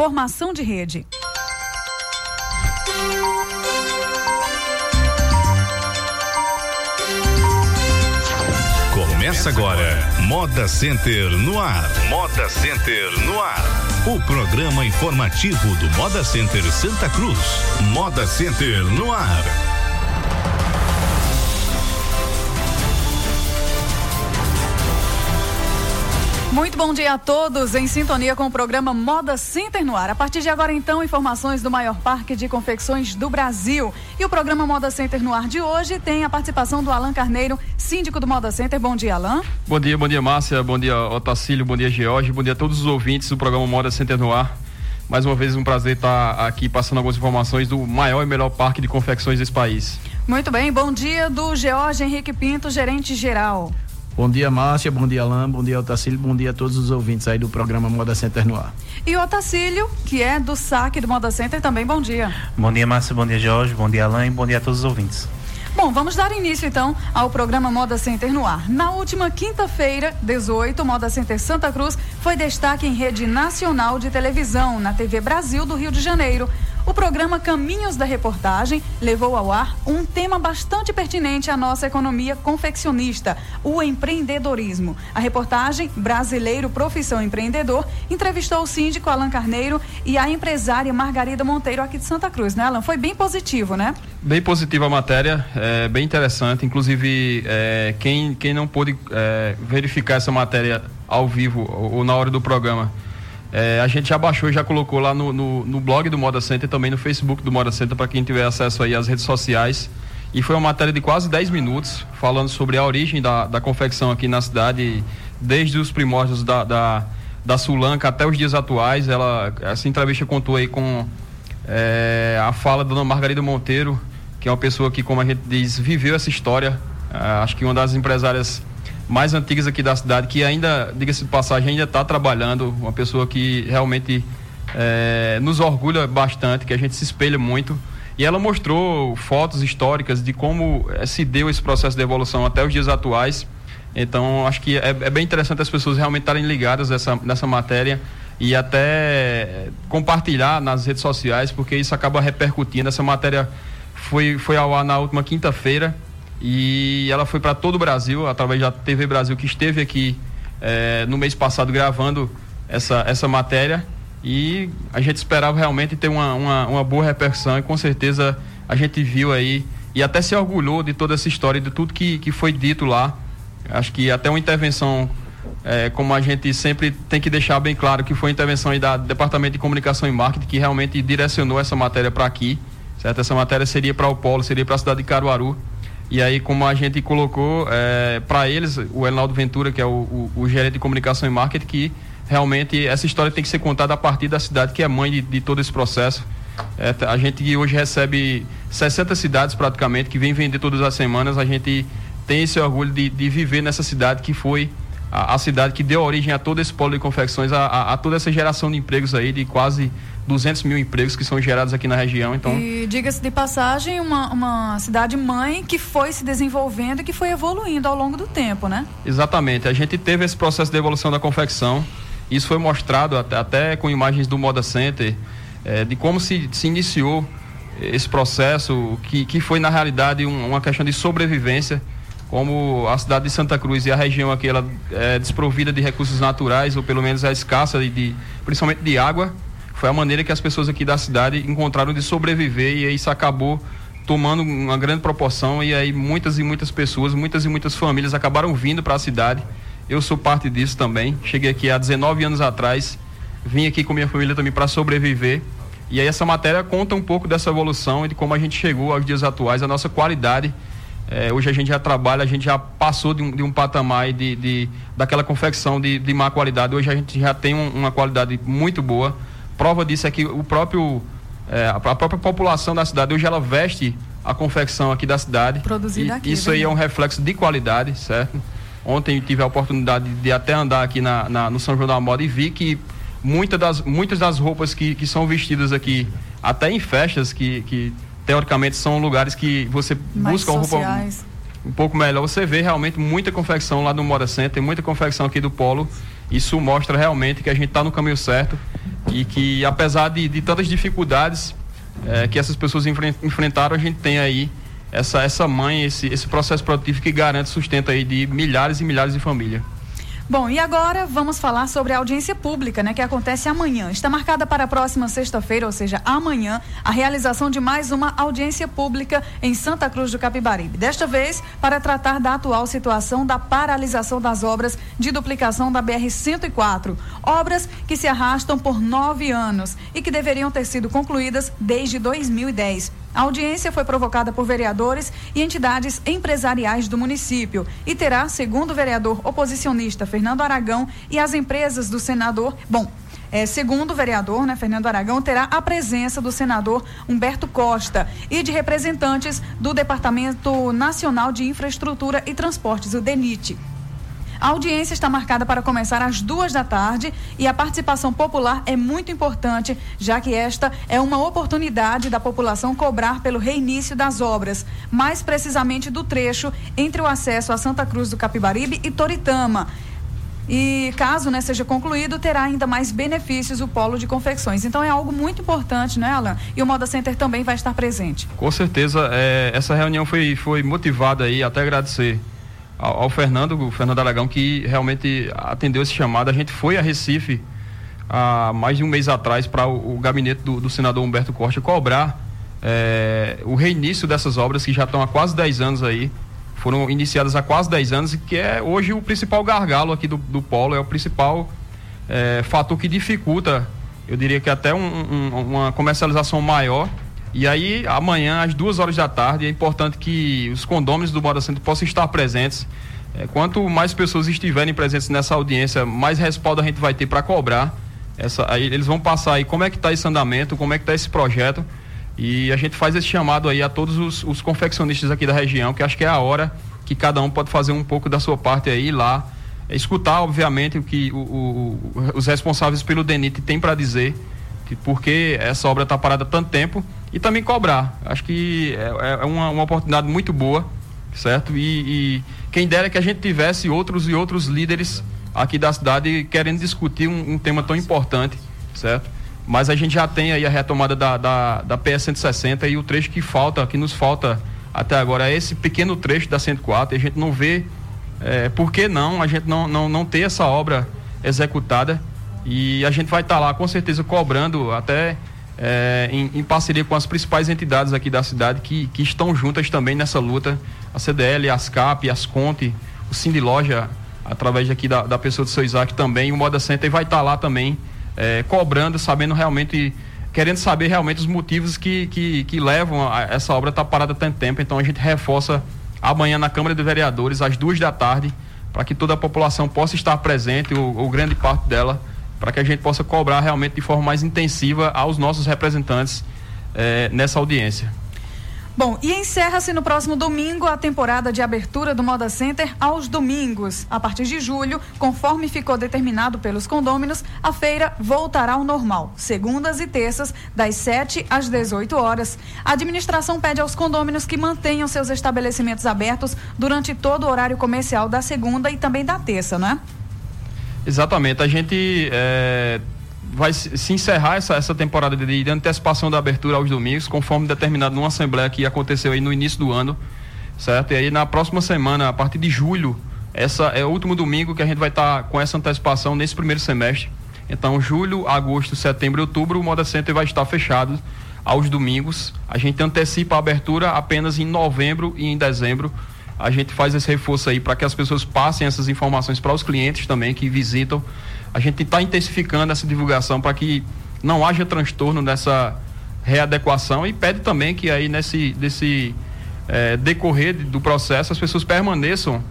formação de rede. Começa agora, Moda Center no ar. Moda Center no ar. O programa informativo do Moda Center Santa Cruz. Moda Center no ar. Muito bom dia a todos em sintonia com o programa Moda Center no ar. A partir de agora, então, informações do maior parque de confecções do Brasil. E o programa Moda Center no ar de hoje tem a participação do Alan Carneiro, síndico do Moda Center. Bom dia, Alan. Bom dia, bom dia, Márcia. Bom dia, Otacílio. Bom dia, George. Bom dia a todos os ouvintes do programa Moda Center no ar. Mais uma vez, um prazer estar aqui passando algumas informações do maior e melhor parque de confecções desse país. Muito bem, bom dia do George Henrique Pinto, gerente geral. Bom dia, Márcia. Bom dia, Alain. Bom dia, Otacílio. Bom dia a todos os ouvintes aí do programa Moda Center no ar. E o Otacílio, que é do saque do Moda Center, também bom dia. Bom dia, Márcia. Bom dia, Jorge. Bom dia, Alain. Bom dia a todos os ouvintes. Bom, vamos dar início então ao programa Moda Center no ar. Na última quinta-feira, 18, Moda Center Santa Cruz foi destaque em rede nacional de televisão, na TV Brasil do Rio de Janeiro. O programa Caminhos da Reportagem levou ao ar um tema bastante pertinente à nossa economia confeccionista, o empreendedorismo. A reportagem Brasileiro Profissão Empreendedor entrevistou o síndico Alan Carneiro e a empresária Margarida Monteiro aqui de Santa Cruz, né, Alan? Foi bem positivo, né? Bem positiva a matéria, é, bem interessante. Inclusive, é, quem, quem não pôde é, verificar essa matéria ao vivo ou, ou na hora do programa, é, a gente já baixou e já colocou lá no, no, no, blog do Moda Center também no Facebook do Moda Center para quem tiver acesso aí às redes sociais. E foi uma matéria de quase 10 minutos falando sobre a origem da, da confecção aqui na cidade, desde os primórdios da, da, da Sulanca até os dias atuais. Ela, essa entrevista contou aí com é, a fala da dona Margarida Monteiro, que é uma pessoa que, como a gente diz, viveu essa história. É, acho que uma das empresárias mais antigas aqui da cidade, que ainda, diga-se de passagem, ainda está trabalhando, uma pessoa que realmente é, nos orgulha bastante, que a gente se espelha muito. E ela mostrou fotos históricas de como é, se deu esse processo de evolução até os dias atuais. Então, acho que é, é bem interessante as pessoas realmente estarem ligadas nessa, nessa matéria e até compartilhar nas redes sociais, porque isso acaba repercutindo. Essa matéria foi, foi ao ar na última quinta-feira e ela foi para todo o Brasil, através da TV Brasil, que esteve aqui é, no mês passado gravando essa, essa matéria. E a gente esperava realmente ter uma, uma, uma boa repercussão e com certeza a gente viu aí e até se orgulhou de toda essa história, de tudo que, que foi dito lá. Acho que até uma intervenção, é, como a gente sempre tem que deixar bem claro, que foi a intervenção da Departamento de Comunicação e Marketing, que realmente direcionou essa matéria para aqui. Certo? Essa matéria seria para o Polo, seria para a cidade de Caruaru. E aí, como a gente colocou, é, para eles, o Enaldo Ventura, que é o, o, o, gerente de comunicação e marketing, que realmente essa história tem que ser contada a partir da cidade, que é mãe de, de todo esse processo. É, a gente hoje recebe 60 cidades praticamente, que vem vender todas as semanas. A gente tem esse orgulho de, de viver nessa cidade que foi a, a, cidade que deu origem a todo esse polo de confecções, a, a, a toda essa geração de empregos aí, de quase 200 mil empregos que são gerados aqui na região. Então... E diga-se de passagem, uma, uma cidade mãe que foi se desenvolvendo e que foi evoluindo ao longo do tempo, né? Exatamente. A gente teve esse processo de evolução da confecção. Isso foi mostrado até, até com imagens do Moda Center, é, de como se, se iniciou esse processo, que, que foi na realidade um, uma questão de sobrevivência como a cidade de Santa Cruz e a região aqui ela é desprovida de recursos naturais ou pelo menos é escassa de, de principalmente de água foi a maneira que as pessoas aqui da cidade encontraram de sobreviver e isso acabou tomando uma grande proporção e aí muitas e muitas pessoas, muitas e muitas famílias acabaram vindo para a cidade. Eu sou parte disso também. Cheguei aqui há 19 anos atrás, vim aqui com minha família também para sobreviver. E aí essa matéria conta um pouco dessa evolução e de como a gente chegou aos dias atuais, a nossa qualidade. É, hoje a gente já trabalha, a gente já passou de um, de um patamar de, de, daquela confecção de, de má qualidade. Hoje a gente já tem um, uma qualidade muito boa prova disso é que o próprio é, a própria população da cidade hoje ela veste a confecção aqui da cidade. Produzida aqui. Isso aí é um reflexo de qualidade, certo? Ontem tive a oportunidade de até andar aqui na, na no São João da Moda e vi que muitas das, muitas das roupas que, que são vestidas aqui, até em festas que, que teoricamente são lugares que você Mais busca uma roupa um pouco melhor, você vê realmente muita confecção lá no Moda Center, muita confecção aqui do Polo. Isso mostra realmente que a gente está no caminho certo e que apesar de, de tantas dificuldades é, que essas pessoas enfrentaram, a gente tem aí essa, essa mãe, esse, esse processo produtivo que garante sustento aí de milhares e milhares de famílias. Bom, e agora vamos falar sobre a audiência pública, né, que acontece amanhã. Está marcada para a próxima sexta-feira, ou seja, amanhã, a realização de mais uma audiência pública em Santa Cruz do Capibaribe. Desta vez, para tratar da atual situação da paralisação das obras de duplicação da BR-104. Obras que se arrastam por nove anos e que deveriam ter sido concluídas desde 2010. A audiência foi provocada por vereadores e entidades empresariais do município e terá, segundo o vereador oposicionista Fernando Aragão e as empresas do senador, bom, é, segundo o vereador, né, Fernando Aragão, terá a presença do senador Humberto Costa e de representantes do Departamento Nacional de Infraestrutura e Transportes, o DENIT. A audiência está marcada para começar às duas da tarde e a participação popular é muito importante, já que esta é uma oportunidade da população cobrar pelo reinício das obras, mais precisamente do trecho entre o acesso a Santa Cruz do Capibaribe e Toritama. E caso né, seja concluído, terá ainda mais benefícios o polo de confecções. Então é algo muito importante, né, Alan? E o Moda Center também vai estar presente. Com certeza, é, essa reunião foi, foi motivada aí, até agradecer ao, ao Fernando, o Fernando Aragão, que realmente atendeu esse chamado. A gente foi a Recife há mais de um mês atrás para o, o, gabinete do, do, senador Humberto Costa cobrar é, o reinício dessas obras que já estão há quase 10 anos aí. Foram iniciadas há quase 10 anos e que é hoje o principal gargalo aqui do, do polo, é o principal é, fator que dificulta, eu diria que até um, um, uma comercialização maior e aí, amanhã, às duas horas da tarde, é importante que os condôminos do Moda Centro possam estar presentes. É, quanto mais pessoas estiverem presentes nessa audiência, mais respaldo a gente vai ter para cobrar. Essa, aí eles vão passar aí como é que está esse andamento, como é que está esse projeto. E a gente faz esse chamado aí a todos os, os, confeccionistas aqui da região, que acho que é a hora que cada um pode fazer um pouco da sua parte aí lá. É, escutar, obviamente, o que o, o, os responsáveis pelo DENIT têm para dizer, porque essa obra está parada há tanto tempo e também cobrar. Acho que é, é uma, uma, oportunidade muito boa, certo? E, e, quem dera que a gente tivesse outros e outros líderes aqui da cidade querendo discutir um, um tema tão importante, certo? Mas a gente já tem aí a retomada da, da, da PS 160 e o trecho que falta, que nos falta até agora é esse pequeno trecho da 104 e a gente não vê é, por que não a gente não, não, não ter essa obra executada e a gente vai estar tá lá com certeza cobrando até é, em, em, parceria com as principais entidades aqui da cidade que, que estão juntas também nessa luta, a CDL, a ASCAP, as Conte, o Cindy Loja, através aqui da, da pessoa do seu Isaac também, o Moda Center vai estar tá lá também é, cobrando, sabendo realmente, querendo saber realmente os motivos que, que, que levam a essa obra estar tá parada tanto tempo, então a gente reforça amanhã na Câmara de Vereadores, às duas da tarde, para que toda a população possa estar presente, o, o grande parte dela, para que a gente possa cobrar realmente de forma mais intensiva aos nossos representantes eh, nessa audiência. Bom, e encerra-se no próximo domingo a temporada de abertura do Moda Center aos domingos. A partir de julho, conforme ficou determinado pelos condôminos, a feira voltará ao normal, segundas e terças, das 7 às 18 horas. A administração pede aos condôminos que mantenham seus estabelecimentos abertos durante todo o horário comercial da segunda e também da terça, não é? Exatamente. A gente é, vai se encerrar essa, essa temporada de, de, antecipação da abertura aos domingos, conforme determinado numa assembleia que aconteceu aí no início do ano, certo? E aí na próxima semana, a partir de julho, essa é o último domingo que a gente vai estar tá com essa antecipação nesse primeiro semestre. Então, julho, agosto, setembro e outubro, o Moda Center vai estar fechado aos domingos. A gente antecipa a abertura apenas em novembro e em dezembro a gente faz esse reforço aí para que as pessoas passem essas informações para os clientes também que visitam. A gente está intensificando essa divulgação para que não haja transtorno nessa readequação e pede também que aí nesse, nesse é, decorrer do processo as pessoas permaneçam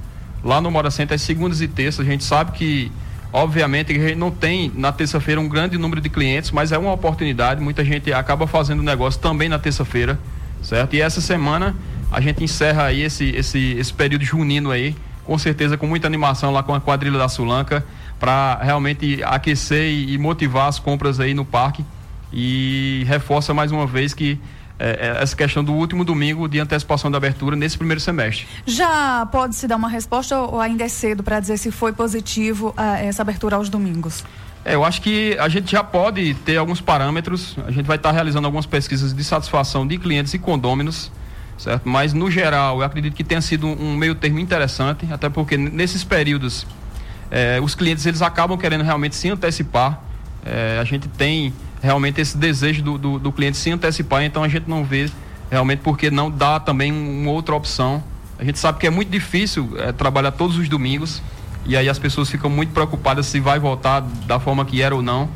lá no Mora Center às segundas e terças. A gente sabe que, obviamente, a gente não tem na terça-feira um grande número de clientes, mas é uma oportunidade. Muita gente acaba fazendo negócio também na terça-feira, certo? E essa semana a gente encerra aí esse, esse, esse período junino aí, com certeza com muita animação lá com a quadrilha da Sulanca, para realmente aquecer e, e, motivar as compras aí no parque. E reforça mais uma vez que é, é essa questão do último domingo de antecipação da abertura nesse primeiro semestre. Já pode se dar uma resposta ou ainda é cedo para dizer se foi positivo uh, essa abertura aos domingos? É, eu acho que a gente já pode ter alguns parâmetros, a gente vai estar realizando algumas pesquisas de satisfação de clientes e condôminos, certo? Mas, no geral, eu acredito que tenha sido um meio termo interessante, até porque nesses períodos é, os clientes eles acabam querendo realmente se antecipar. É, a gente tem realmente esse desejo do, do, do, cliente se antecipar, então a gente não vê realmente porque não dá também uma outra opção. A gente sabe que é muito difícil é, trabalhar todos os domingos e aí as pessoas ficam muito preocupadas se vai voltar da forma que era ou não.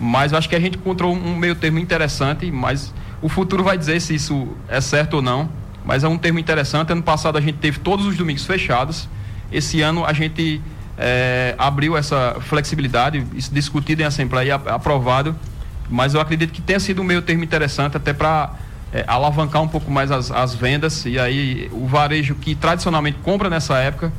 Mas acho que a gente encontrou um meio termo interessante, mas o futuro vai dizer se isso é certo ou não. Mas é um termo interessante. Ano passado a gente teve todos os domingos fechados. Esse ano a gente é, abriu essa flexibilidade, isso discutido em Assembleia e aprovado, mas eu acredito que tenha sido um meio termo interessante até para é, alavancar um pouco mais as, as, vendas e aí o varejo que tradicionalmente compra nessa época,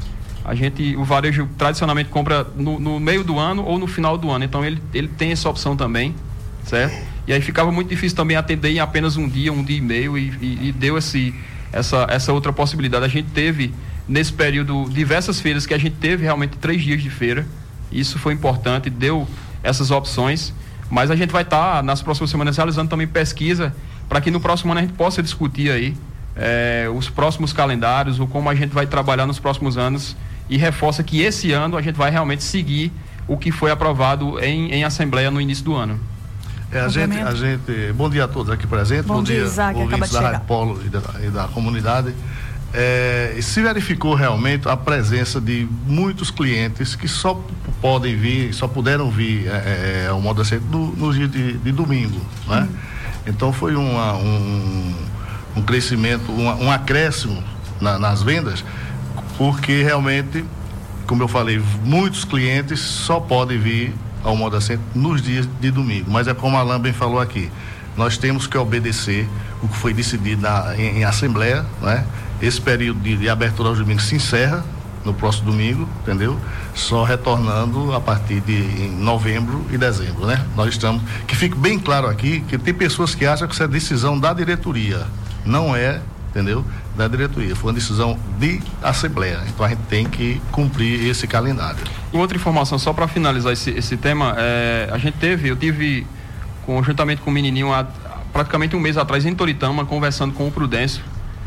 a gente, o varejo tradicionalmente compra no, no meio do ano ou no final do ano, então ele, ele tem essa opção também, certo? E aí ficava muito difícil também atender em apenas um dia, um dia e meio e, e, e deu esse, essa, essa outra possibilidade. A gente teve nesse período diversas feiras que a gente teve realmente três dias de feira. Isso foi importante, deu essas opções. Mas a gente vai estar tá, nas próximas semanas realizando também pesquisa para que no próximo ano a gente possa discutir aí eh, os próximos calendários, ou como a gente vai trabalhar nos próximos anos e reforça que esse ano a gente vai realmente seguir o que foi aprovado em, em Assembleia no início do ano. É, a, gente, a gente. Bom dia a todos aqui presentes. Bom, bom dia, Isaac, ouvintes da Rádio Polo e da, e da comunidade é, se verificou realmente a presença de muitos clientes que só podem vir, só puderam vir é, é ao modo assim, no, no dia de, de domingo, né? Hum. Então foi uma, um, um crescimento, uma, um acréscimo na, nas vendas, porque realmente, como eu falei, muitos clientes só podem vir ao modo assim nos dias de domingo. Mas é como a Alain bem falou aqui, nós temos que obedecer o que foi decidido na, em, em assembleia, né? Esse período de, de abertura aos domingos se encerra no próximo domingo, entendeu? Só retornando a partir de novembro e dezembro, né? Nós estamos. Que fique bem claro aqui que tem pessoas que acham que isso é decisão da diretoria. Não é, entendeu? Da diretoria. Foi uma decisão de Assembleia. Então a gente tem que cumprir esse calendário. Outra informação, só para finalizar esse, esse tema, é, a gente teve, eu tive conjuntamente com o menininho há praticamente um mês atrás em Toritama, conversando com o Prudêncio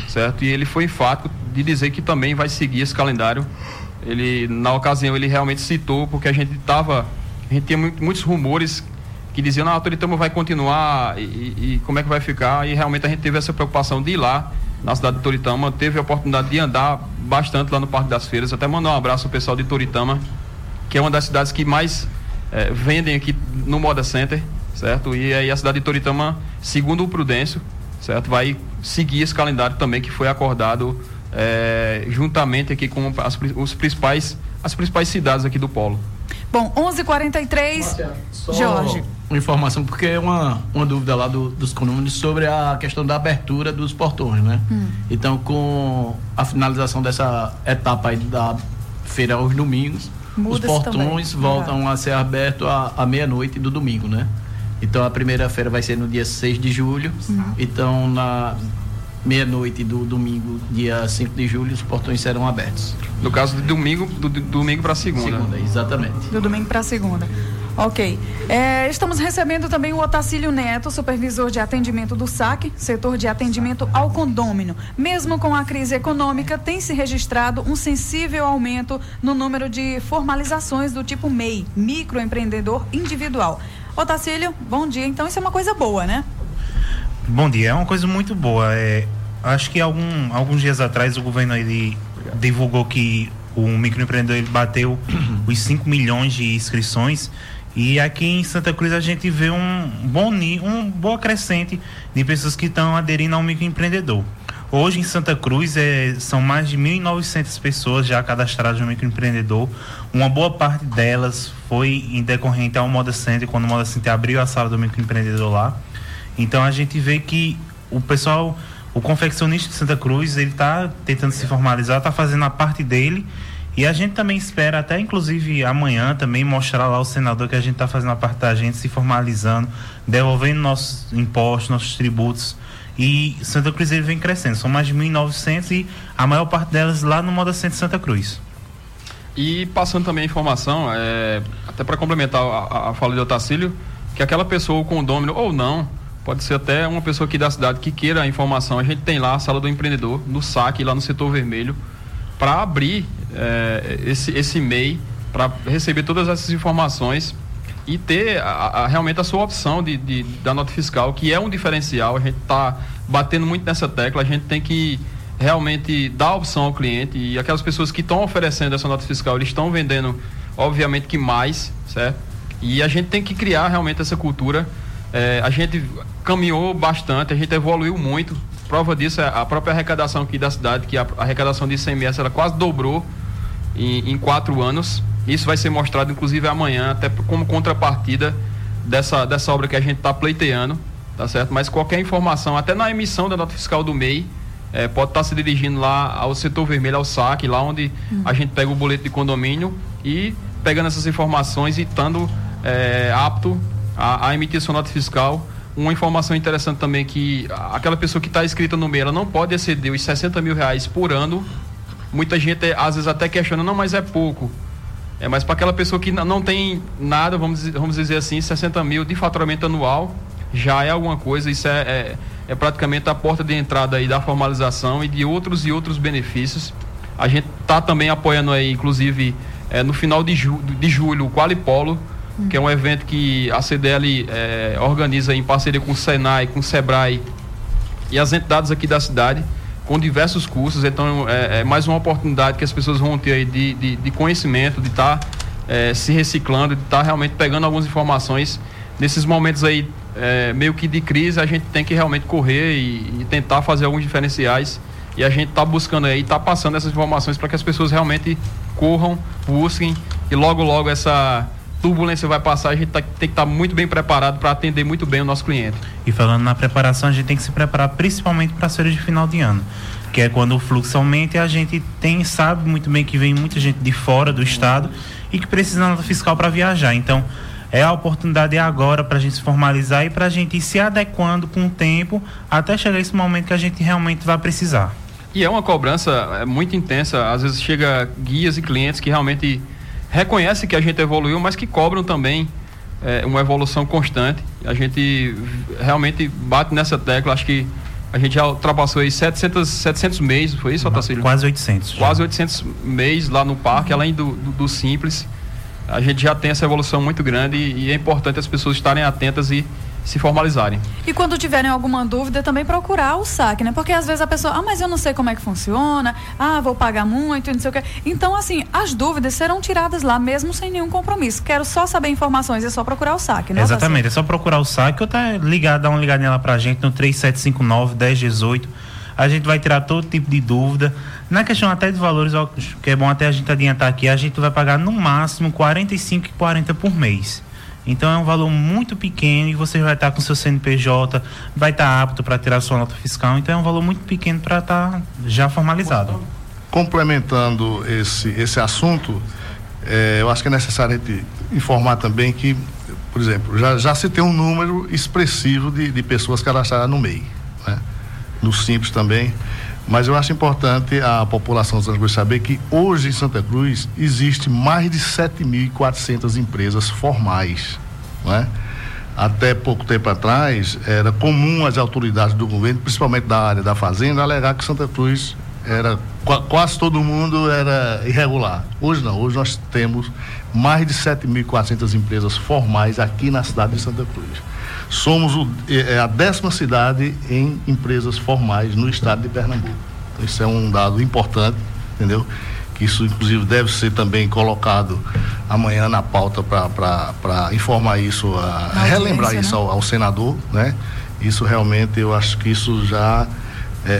certo? E ele foi enfático de dizer que também vai seguir esse calendário. Ele, na ocasião, ele realmente citou, porque a gente estava, a gente tinha muitos rumores que diziam, na Autoritama vai continuar e, e, como é que vai ficar, e realmente a gente teve essa preocupação de ir lá na cidade de Toritama, teve a oportunidade de andar bastante lá no Parque das Feiras, até mandar um abraço ao pessoal de Toritama, que é uma das cidades que mais eh, vendem aqui no Moda Center, certo? E aí a cidade de Toritama, segundo o Prudêncio, certo? Vai seguir esse calendário também que foi acordado é, juntamente aqui com as, os principais, as principais cidades aqui do polo. Bom, 11:43 Jorge. Uma informação, porque é uma, uma dúvida lá do, dos condôminos sobre a questão da abertura dos portões, né? Hum. Então, com a finalização dessa etapa aí da feira aos domingos, Muda os portões também. voltam ah. a ser abertos à meia-noite do domingo, né? Então a primeira feira vai ser no dia 6 de julho. Uhum. Então na meia-noite do domingo, dia 5 de julho, os portões serão abertos. No caso de domingo, do, do domingo para segunda. Segunda, exatamente. Do domingo para segunda. Ok. É, estamos recebendo também o Otacílio Neto, supervisor de atendimento do SAC, setor de atendimento ao condômino. Mesmo com a crise econômica, tem se registrado um sensível aumento no número de formalizações do tipo MEI, microempreendedor individual. Otacílio, bom dia. Então isso é uma coisa boa, né? Bom dia, é uma coisa muito boa. É, acho que algum, alguns dias atrás o governo ele divulgou que o microempreendedor ele bateu os 5 milhões de inscrições e aqui em Santa Cruz a gente vê um bom um boa crescente de pessoas que estão aderindo ao microempreendedor. Hoje em Santa Cruz é, são mais de 1.900 pessoas já cadastradas no microempreendedor. Uma boa parte delas foi em decorrente ao Moda Center, quando o Moda Center abriu a sala do microempreendedor lá. Então a gente vê que o pessoal, o confeccionista de Santa Cruz, ele está tentando se formalizar, está fazendo a parte dele. E a gente também espera, até inclusive amanhã, também mostrar lá ao senador que a gente está fazendo a parte da gente, se formalizando, devolvendo nossos impostos, nossos tributos e Santa Cruz vem crescendo. São mais de 1.900 e a maior parte delas lá no Moda Centro Santa Cruz. E passando também a informação, é, até para complementar a, a, fala de Otacílio, que aquela pessoa, o condômino ou não, pode ser até uma pessoa aqui da cidade que queira a informação. A gente tem lá a sala do empreendedor, no saque, lá no setor vermelho, para abrir é, esse, esse MEI, para receber todas essas informações e ter a, a, realmente a sua opção de, de, da nota fiscal, que é um diferencial. A gente está batendo muito nessa tecla, a gente tem que realmente dar opção ao cliente e aquelas pessoas que estão oferecendo essa nota fiscal, eles estão vendendo, obviamente que mais, certo? E a gente tem que criar realmente essa cultura. É, a gente caminhou bastante, a gente evoluiu muito. Prova disso é a própria arrecadação aqui da cidade, que a arrecadação de ICMS ela quase dobrou em, em quatro anos. Isso vai ser mostrado, inclusive, amanhã, até como contrapartida dessa, dessa obra que a gente está pleiteando, tá certo? Mas qualquer informação, até na emissão da nota fiscal do MEI, é, pode estar tá se dirigindo lá ao setor vermelho, ao saque, lá onde uhum. a gente pega o boleto de condomínio e pegando essas informações e estando é, apto a, a, emitir sua nota fiscal. Uma informação interessante também que aquela pessoa que está inscrita no MEI, ela não pode exceder os 60 mil reais por ano. Muita gente às vezes até questiona, não, mas é pouco. É, mas para aquela pessoa que não tem nada, vamos, vamos dizer assim, 60 mil de faturamento anual, já é alguma coisa, isso é, é, é praticamente a porta de entrada aí da formalização e de outros e outros benefícios. A gente está também apoiando aí, inclusive, é, no final de, ju de julho, o Qualipolo, que é um evento que a CDL é, organiza em parceria com o Senai, com o Sebrae e as entidades aqui da cidade com diversos cursos, então é, é, mais uma oportunidade que as pessoas vão ter aí de, de, de conhecimento, de estar tá, é, se reciclando, de estar tá realmente pegando algumas informações. Nesses momentos aí, é, meio que de crise, a gente tem que realmente correr e, e tentar fazer alguns diferenciais. E a gente está buscando aí, está passando essas informações para que as pessoas realmente corram, busquem e logo, logo essa turbulência vai passar, a gente tá, tem que estar tá muito bem preparado para atender muito bem o nosso cliente. E falando na preparação, a gente tem que se preparar principalmente para as feiras de final de ano, que é quando o fluxo aumenta e a gente tem sabe muito bem que vem muita gente de fora do estado e que precisa da nota fiscal para viajar. Então, é a oportunidade agora para a gente se formalizar e para a gente ir se adequando com o tempo até chegar esse momento que a gente realmente vai precisar. E é uma cobrança é, muito intensa. Às vezes chega guias e clientes que realmente reconhece que a gente evoluiu, mas que cobram também é, uma evolução constante. A gente realmente bate nessa tecla, acho que a gente já ultrapassou aí 700, 700 meses, foi isso, Otacílio? Quase 800. Já. Quase 800 meses lá no parque, além do, do, do, simples. A gente já tem essa evolução muito grande e, e é importante as pessoas estarem atentas e se formalizarem. E quando tiverem alguma dúvida, também procurar o saque, né? Porque às vezes a pessoa, ah, mas eu não sei como é que funciona, ah, vou pagar muito, não sei o quê. Então, assim, as dúvidas serão tiradas lá mesmo sem nenhum compromisso. Quero só saber informações, é só procurar o saque, né? Exatamente, é só procurar o saque ou tá ligado, dar uma ligadinha lá pra gente no 3759 1018. A gente vai tirar todo tipo de dúvida. Na questão até de valores, que é bom até a gente adiantar aqui, a gente vai pagar no máximo 45 e 40 por mês. Então é um valor muito pequeno e você vai estar com seu CNPJ, vai estar apto para tirar sua nota fiscal. Então é um valor muito pequeno para estar já formalizado. Complementando esse, esse assunto, é, eu acho que é necessário informar também que, por exemplo, já, já se tem um número expressivo de, de pessoas cadastradas no MEI, né? no Simples também. Mas eu acho importante a população de Santa Cruz saber que hoje em Santa Cruz existe mais de 7.400 empresas formais, não é? Até pouco tempo atrás, era comum as autoridades do governo, principalmente da área da fazenda, alegar que Santa Cruz era quase todo mundo era irregular. Hoje não, hoje nós temos mais de 7.400 empresas formais aqui na cidade de Santa Cruz. Somos o, é, é a décima cidade em empresas formais no estado de Pernambuco. Então, isso é um dado importante, entendeu? Que isso, inclusive, deve ser também colocado amanhã na pauta para informar isso, a, relembrar isso né? ao, ao, senador, né? Isso realmente, eu acho que isso já é, é,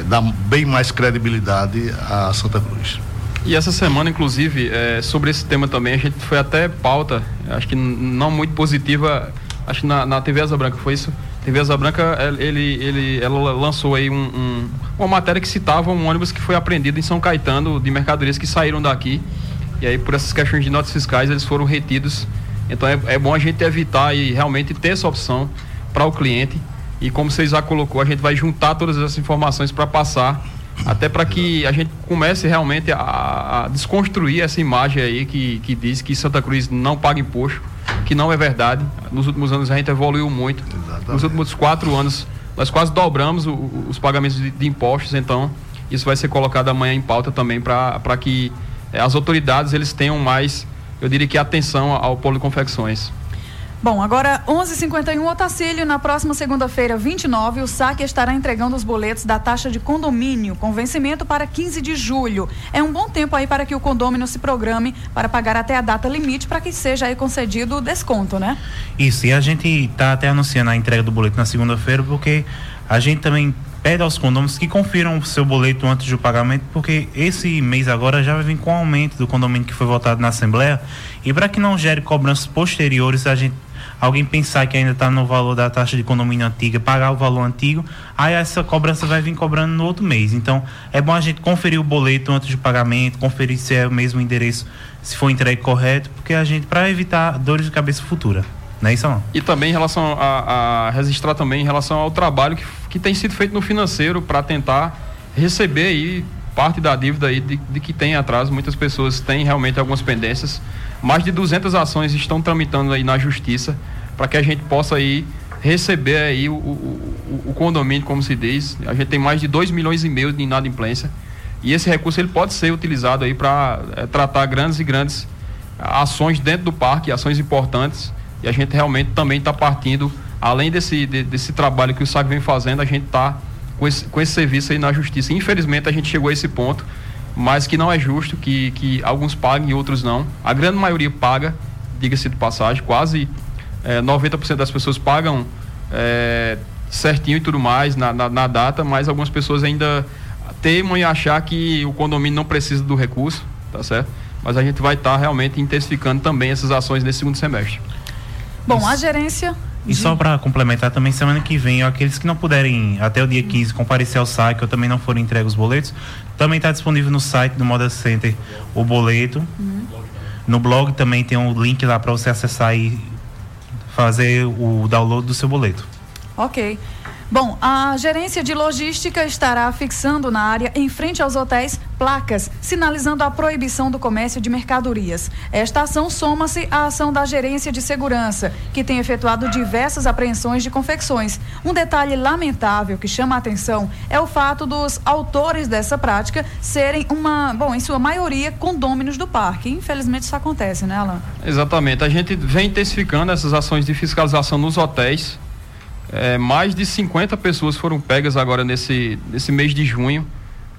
é dá bem mais credibilidade a Santa Cruz. E essa semana, inclusive, é, sobre esse tema também, a gente foi até pauta, acho que não muito positiva acho que na, na TV Asa Branca, foi isso? TV Asa Branca, ele, ele, ela lançou aí um, um, uma matéria que citava um ônibus que foi apreendido em São Caetano, de mercadorias que saíram daqui. E aí, por essas questões de notas fiscais, eles foram retidos. Então, é, é bom a gente evitar e realmente ter essa opção para o cliente. E como você já colocou, a gente vai juntar todas essas informações para passar até para que a gente comece realmente a, a, desconstruir essa imagem aí que, que diz que Santa Cruz não paga imposto, que não é verdade. Nos últimos anos a gente evoluiu muito. Exatamente. Nos últimos quatro anos nós quase dobramos o, os pagamentos de, de, impostos, então isso vai ser colocado amanhã em pauta também para que é, as autoridades eles tenham mais, eu diria que atenção ao polo de confecções. Bom, agora 11:51 Otacílio, na próxima segunda-feira, 29, o SAC estará entregando os boletos da taxa de condomínio com vencimento para 15 de julho. É um bom tempo aí para que o condômino se programe para pagar até a data limite para que seja aí concedido o desconto, né? Isso, e a gente está até anunciando a entrega do boleto na segunda-feira porque a gente também pede aos condôminos que confiram o seu boleto antes do pagamento, porque esse mês agora já vir com o aumento do condomínio que foi votado na Assembleia. E para que não gere cobranças posteriores, a gente alguém pensar que ainda está no valor da taxa de condomínio antiga, pagar o valor antigo, aí essa cobrança vai vir cobrando no outro mês. Então, é bom a gente conferir o boleto antes do pagamento, conferir se é o mesmo endereço, se for entregue correto, porque a gente, para evitar dores de cabeça futura. Não é isso não? E também em relação a, a registrar também em relação ao trabalho que, que tem sido feito no financeiro para tentar receber aí parte da dívida aí de, de, que tem atraso. Muitas pessoas têm realmente algumas pendências. Mais de 200 ações estão tramitando aí na justiça para que a gente possa aí receber aí o, o, o, condomínio, como se diz. A gente tem mais de 2 milhões e meio de inadimplência. E esse recurso ele pode ser utilizado aí para é, tratar grandes e grandes ações dentro do parque, ações importantes. E a gente realmente também está partindo, além desse, de, desse trabalho que o SAG vem fazendo, a gente está com esse, com esse serviço aí na justiça. Infelizmente a gente chegou a esse ponto, mas que não é justo que, que alguns paguem e outros não. A grande maioria paga, diga-se de passagem, quase é, 90% das pessoas pagam é, certinho e tudo mais na, na, na, data, mas algumas pessoas ainda temam em achar que o condomínio não precisa do recurso, tá certo? Mas a gente vai estar tá realmente intensificando também essas ações nesse segundo semestre. Bom, a gerência e só para complementar também, semana que vem, aqueles que não puderem até o dia 15 comparecer ao site ou também não forem entregues os boletos, também está disponível no site do Moda Center o boleto. Uhum. No blog também tem um link lá para você acessar e fazer o download do seu boleto. Ok. Bom, a gerência de logística estará fixando na área, em frente aos hotéis, placas sinalizando a proibição do comércio de mercadorias. Esta ação soma-se à ação da gerência de segurança, que tem efetuado diversas apreensões de confecções. Um detalhe lamentável que chama a atenção é o fato dos autores dessa prática serem uma, bom, em sua maioria, condôminos do parque. Infelizmente isso acontece, né, Alan? Exatamente. A gente vem intensificando essas ações de fiscalização nos hotéis é, mais de 50 pessoas foram pegas agora nesse, nesse mês de junho,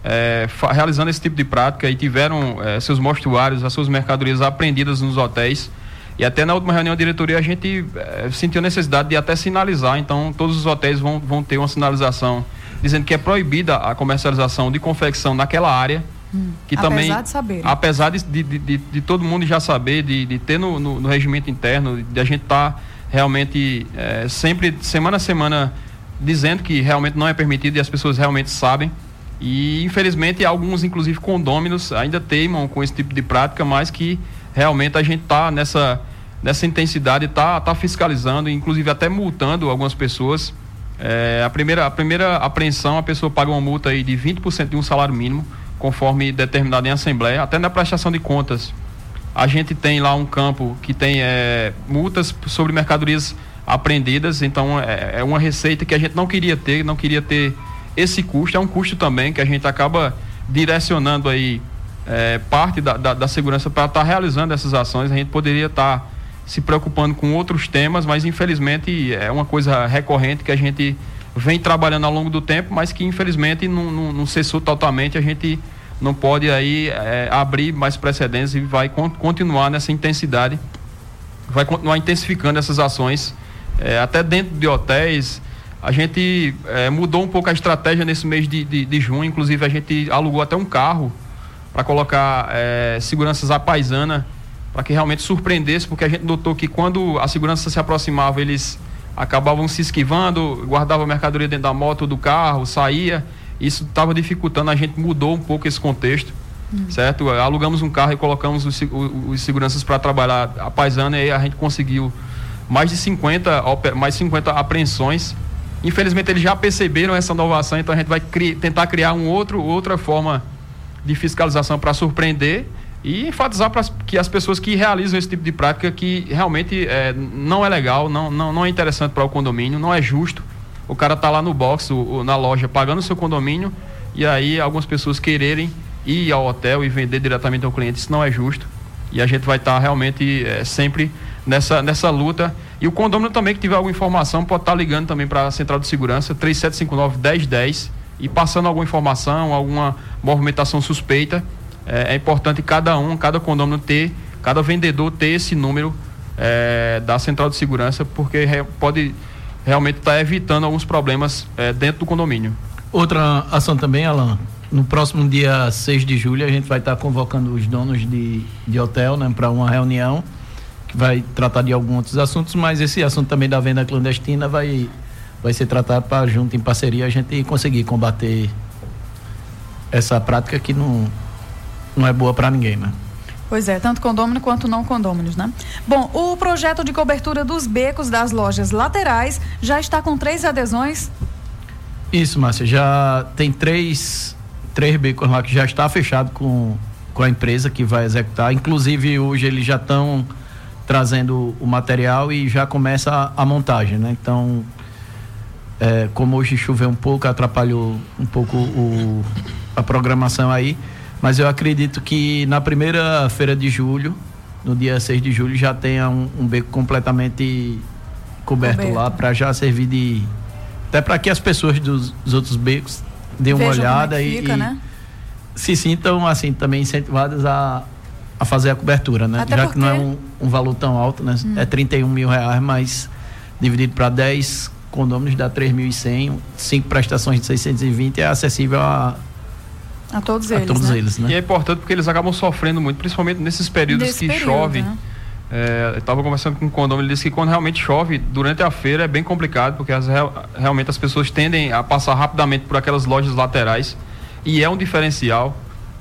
é, realizando esse tipo de prática e tiveram é, seus mostruários, as suas mercadorias apreendidas nos hotéis. E até na última reunião da diretoria a gente é, sentiu necessidade de até sinalizar, então todos os hotéis vão, vão ter uma sinalização dizendo que é proibida a comercialização de confecção naquela área. Hum, que apesar também, de saber. apesar de, de, de, de, todo mundo já saber, de, de ter no, no, no regimento interno, de a gente estar tá realmente é, sempre, semana a semana, dizendo que realmente não é permitido e as pessoas realmente sabem. E infelizmente alguns, inclusive condôminos, ainda teimam com esse tipo de prática, mas que realmente a gente está nessa, nessa intensidade, está tá fiscalizando, inclusive até multando algumas pessoas. É, a, primeira, a primeira apreensão, a pessoa paga uma multa aí de 20% de um salário mínimo, conforme determinado em assembleia, até na prestação de contas a gente tem lá um campo que tem é, multas sobre mercadorias apreendidas, então é, é, uma receita que a gente não queria ter, não queria ter esse custo, é um custo também que a gente acaba direcionando aí é, parte da, da, da segurança para estar tá realizando essas ações. A gente poderia estar tá se preocupando com outros temas, mas infelizmente é uma coisa recorrente que a gente vem trabalhando ao longo do tempo, mas que infelizmente não, não, não cessou totalmente. A gente não pode aí é, abrir mais precedentes e vai con continuar nessa intensidade, vai continuar intensificando essas ações, é, até dentro de hotéis. A gente é, mudou um pouco a estratégia nesse mês de, de, de junho, inclusive a gente alugou até um carro para colocar é, seguranças à paisana, para que realmente surpreendesse, porque a gente notou que quando a segurança se aproximava, eles acabavam se esquivando, guardavam a mercadoria dentro da moto do carro, saía isso estava dificultando, a gente mudou um pouco esse contexto, hum. certo? Alugamos um carro e colocamos os, os seguranças para trabalhar a paisana e aí a gente conseguiu mais de 50, mais 50 apreensões Infelizmente eles já perceberam essa inovação, então a gente vai cri tentar criar um outro, outra forma de fiscalização para surpreender e enfatizar para que as pessoas que realizam esse tipo de prática que realmente é, não é legal, não, não, não é interessante para o condomínio, não é justo. O cara tá lá no box, o, na loja, pagando o seu condomínio e aí algumas pessoas quererem ir ao hotel e vender diretamente ao cliente, isso não é justo. E a gente vai estar tá realmente é, sempre nessa, nessa luta. E o condomínio também que tiver alguma informação pode estar tá ligando também para a Central de Segurança, 3759 1010 e passando alguma informação, alguma movimentação suspeita. É, é importante cada um, cada condomínio ter, cada vendedor ter esse número é, da Central de Segurança, porque re, pode realmente estar tá evitando alguns problemas é, dentro do condomínio. Outra ação também, Alan, no próximo dia 6 de julho a gente vai estar convocando os donos de, de hotel né, para uma reunião que vai tratar de alguns outros assuntos, mas esse assunto também da venda clandestina vai, vai ser tratado para junto em parceria a gente conseguir combater essa prática que não, não é boa para ninguém, né? Pois é, tanto condômino quanto não condôminos, né? Bom, o projeto de cobertura dos becos das lojas laterais já está com três adesões. Isso, Márcia, já tem três três becos lá que já está fechado com, com a empresa que vai executar. Inclusive, hoje eles já estão trazendo o material e já começa a, a montagem, né? Então, é, como hoje choveu um pouco, atrapalhou um pouco o, a programação aí. Mas eu acredito que na primeira feira de julho, no dia 6 de julho, já tenha um, um beco completamente coberto, coberto. lá para já servir de. Até para que as pessoas dos, dos outros becos dê uma Vejam olhada é fica, e, né? se sintam assim também incentivadas a, a fazer a cobertura, né? Até Já porque... que não é um, um, valor tão alto, né? Hum. É 31 mil reais, mas dividido para 10 condôminos dá 3.100, cinco prestações de 620 é acessível a a todos eles, a todos né? eles né? E é importante porque eles acabam sofrendo muito, principalmente nesses períodos Nesse que período, chove. Né? É, eu estava conversando com um condomínio, ele disse que quando realmente chove, durante a feira é bem complicado, porque as, realmente as pessoas tendem a passar rapidamente por aquelas lojas laterais e é um diferencial.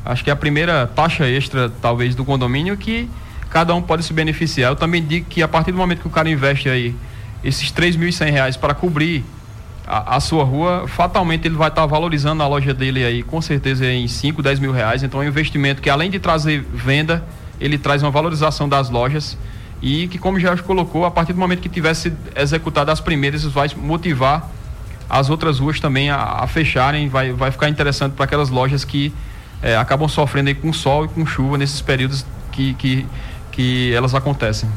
Acho que é a primeira taxa extra, talvez, do condomínio que cada um pode se beneficiar. Eu também digo que a partir do momento que o cara investe aí esses R$ reais para cobrir a, a, sua rua, fatalmente ele vai estar tá valorizando a loja dele aí, com certeza em 5, 10 mil reais. Então é um investimento que além de trazer venda, ele traz uma valorização das lojas e que, como já colocou, a partir do momento que tivesse executado as primeiras, isso vai motivar as outras ruas também a, a fecharem, vai, vai ficar interessante para aquelas lojas que é, acabam sofrendo aí com sol e com chuva nesses períodos que, que, que elas acontecem.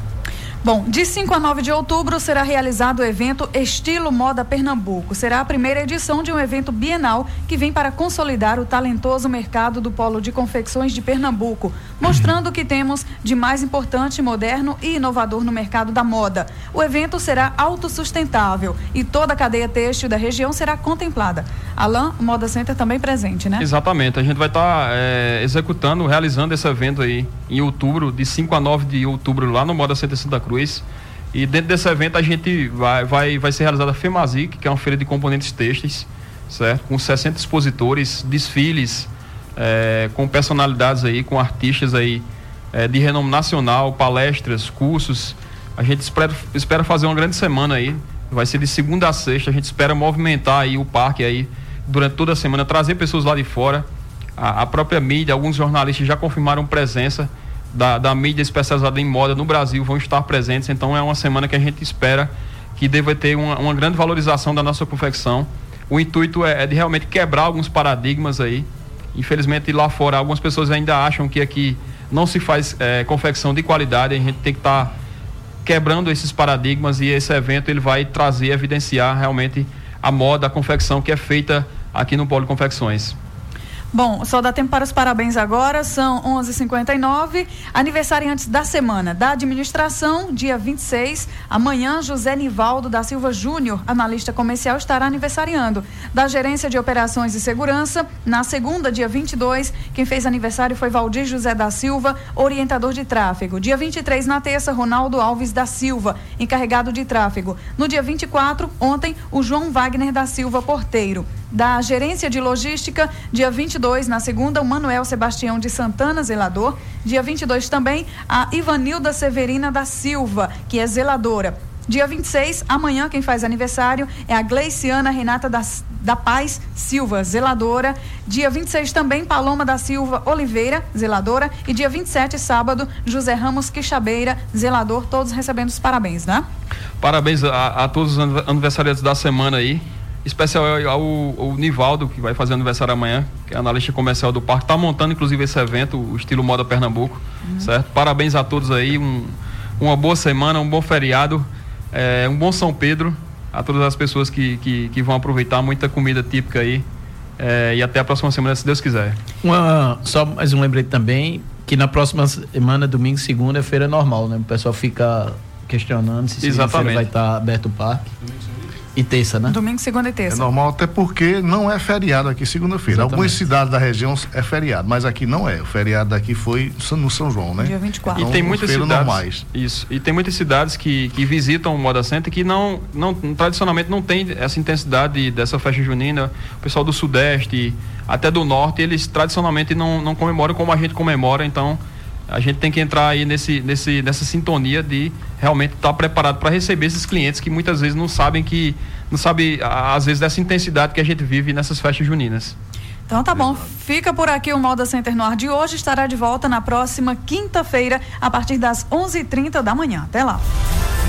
Bom, de 5 a 9 de outubro será realizado o evento Estilo Moda Pernambuco. Será a primeira edição de um evento bienal que vem para consolidar o talentoso mercado do polo de confecções de Pernambuco, mostrando o que temos de mais importante, moderno e inovador no mercado da moda. O evento será autossustentável e toda a cadeia têxtil da região será contemplada. Alain, o Moda Center também presente, né? Exatamente. A gente vai estar tá, é, executando, realizando esse evento aí em outubro, de 5 a 9 de outubro, lá no Moda Center Santa Cruz. E dentro desse evento a gente vai, vai, vai ser realizada a FEMAZIC, que é uma feira de componentes têxteis, certo? Com 60 expositores, desfiles, é, com personalidades aí, com artistas aí é, de renome nacional, palestras, cursos. A gente espera, espera fazer uma grande semana aí. Vai ser de segunda a sexta. A gente espera movimentar aí o parque aí durante toda a semana, trazer pessoas lá de fora. A, a própria mídia, alguns jornalistas já confirmaram presença da, da mídia especializada em moda no Brasil vão estar presentes. Então é uma semana que a gente espera que deva ter uma, uma grande valorização da nossa confecção. O intuito é, é, de realmente quebrar alguns paradigmas aí. Infelizmente lá fora algumas pessoas ainda acham que aqui não se faz é, confecção de qualidade. A gente tem que estar tá quebrando esses paradigmas e esse evento ele vai trazer, evidenciar realmente a moda, a confecção que é feita aqui no Polo Confecções. Bom, só dá tempo para os parabéns agora, são 11h59. Aniversariantes da semana da administração, dia 26. Amanhã, José Nivaldo da Silva Júnior, analista comercial, estará aniversariando. Da gerência de operações e segurança, na segunda, dia 22, quem fez aniversário foi Valdir José da Silva, orientador de tráfego. Dia 23, na terça, Ronaldo Alves da Silva, encarregado de tráfego. No dia 24, ontem, o João Wagner da Silva, porteiro da Gerência de Logística, dia 22, na segunda, o Manuel Sebastião de Santana, zelador. Dia 22 também, a Ivanilda Severina da Silva, que é zeladora. Dia 26, amanhã, quem faz aniversário é a Gleiciana Renata das, da Paz Silva, zeladora. Dia 26 também, Paloma da Silva Oliveira, zeladora. E dia 27, sábado, José Ramos Quixabeira, zelador. Todos recebendo os parabéns, né? Parabéns a, a todos os aniversariantes da semana aí especial ao, ao, Nivaldo, que vai fazer aniversário amanhã, que é analista comercial do parque. Está montando, inclusive, esse evento, o estilo Moda Pernambuco. Uhum. Certo? Parabéns a todos aí. Um, uma boa semana, um bom feriado, é, um bom São Pedro. A todas as pessoas que, que, que vão aproveitar muita comida típica aí. É, e até a próxima semana, se Deus quiser. Uma, só mais um lembrete também, que na próxima semana, domingo e segunda, é feira normal, né? O pessoal fica questionando se segunda-feira vai estar aberto o parque. E terça, né? Domingo, segunda e terça. É normal, até porque não é feriado aqui segunda-feira. Algumas cidades da região é feriado, mas aqui não é. O feriado daqui foi no São João, né? Dia 24. Então, e tem muitas cidades. Normais. Isso. E tem muitas cidades que, que visitam o Moda Center que não, não, tradicionalmente não tem essa intensidade dessa festa junina. O pessoal do Sudeste, até do Norte, eles tradicionalmente não, não comemoram como a gente comemora, então a gente tem que entrar aí nesse, nesse, nessa sintonia de realmente estar tá preparado para receber esses clientes que muitas vezes não sabem que, não sabe às vezes dessa intensidade que a gente vive nessas festas juninas. Então tá bom, fica por aqui o Moda Center no ar de hoje, estará de volta na próxima quinta-feira, a partir das 11:30 da manhã. Até lá.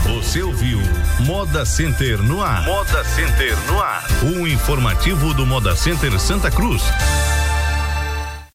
Você ouviu Moda Center no ar. Moda Center no ar. O informativo do Moda Center Santa Cruz.